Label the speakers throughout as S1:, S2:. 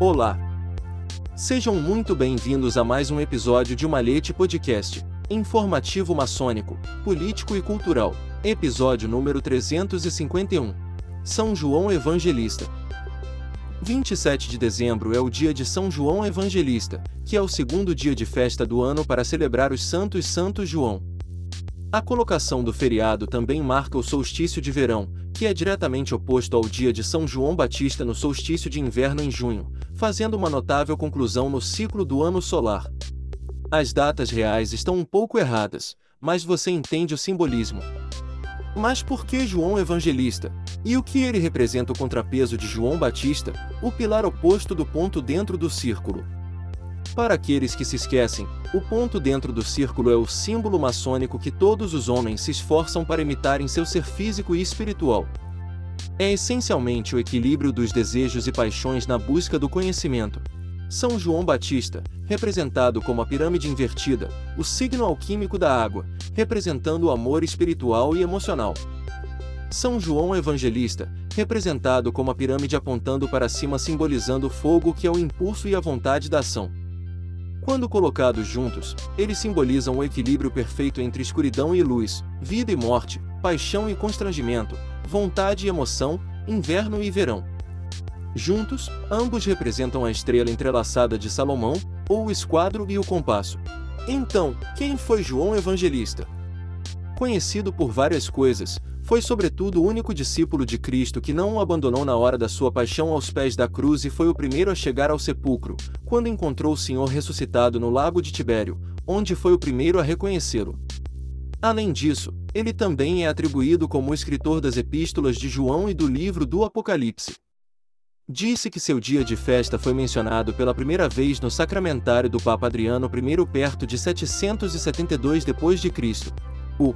S1: Olá! Sejam muito bem-vindos a mais um episódio de Malhete Podcast, informativo maçônico, político e cultural, episódio número 351. São João Evangelista. 27 de dezembro é o dia de São João Evangelista, que é o segundo dia de festa do ano para celebrar os Santos Santo João. A colocação do feriado também marca o solstício de verão, que é diretamente oposto ao dia de São João Batista no solstício de inverno em junho, fazendo uma notável conclusão no ciclo do ano solar. As datas reais estão um pouco erradas, mas você entende o simbolismo. Mas por que João Evangelista? E o que ele representa o contrapeso de João Batista, o pilar oposto do ponto dentro do círculo? Para aqueles que se esquecem, o ponto dentro do círculo é o símbolo maçônico que todos os homens se esforçam para imitar em seu ser físico e espiritual. É essencialmente o equilíbrio dos desejos e paixões na busca do conhecimento. São João Batista, representado como a pirâmide invertida, o signo alquímico da água, representando o amor espiritual e emocional. São João Evangelista, representado como a pirâmide apontando para cima simbolizando o fogo que é o impulso e a vontade da ação. Quando colocados juntos, eles simbolizam o equilíbrio perfeito entre escuridão e luz, vida e morte, paixão e constrangimento, vontade e emoção, inverno e verão. Juntos, ambos representam a estrela entrelaçada de Salomão, ou o esquadro e o compasso. Então, quem foi João Evangelista? Conhecido por várias coisas, foi sobretudo o único discípulo de Cristo que não o abandonou na hora da sua paixão aos pés da cruz e foi o primeiro a chegar ao sepulcro, quando encontrou o Senhor ressuscitado no lago de Tibério, onde foi o primeiro a reconhecê-lo. Além disso, ele também é atribuído como escritor das epístolas de João e do livro do Apocalipse. Disse que seu dia de festa foi mencionado pela primeira vez no sacramentário do Papa Adriano I perto de 772 d.C. O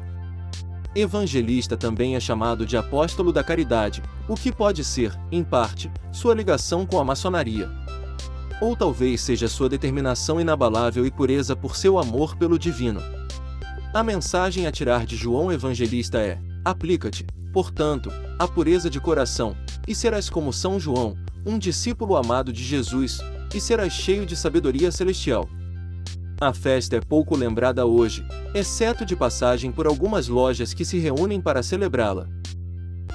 S1: Evangelista também é chamado de apóstolo da caridade, o que pode ser, em parte, sua ligação com a maçonaria. Ou talvez seja sua determinação inabalável e pureza por seu amor pelo divino. A mensagem a tirar de João Evangelista é: aplica-te, portanto, à pureza de coração, e serás como São João, um discípulo amado de Jesus, e serás cheio de sabedoria celestial. A festa é pouco lembrada hoje, exceto de passagem por algumas lojas que se reúnem para celebrá-la.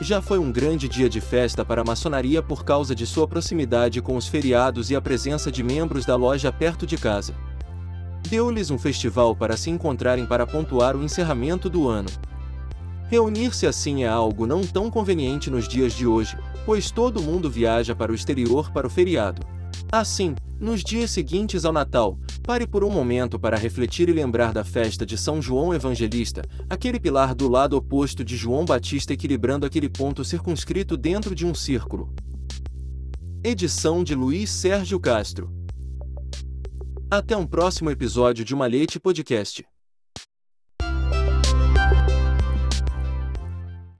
S1: Já foi um grande dia de festa para a maçonaria por causa de sua proximidade com os feriados e a presença de membros da loja perto de casa. Deu-lhes um festival para se encontrarem para pontuar o encerramento do ano. Reunir-se assim é algo não tão conveniente nos dias de hoje, pois todo mundo viaja para o exterior para o feriado. Assim, nos dias seguintes ao Natal, pare por um momento para refletir e lembrar da festa de São João Evangelista, aquele pilar do lado oposto de João Batista equilibrando aquele ponto circunscrito dentro de um círculo. Edição de Luiz Sérgio Castro. Até um próximo episódio de Malhete Podcast.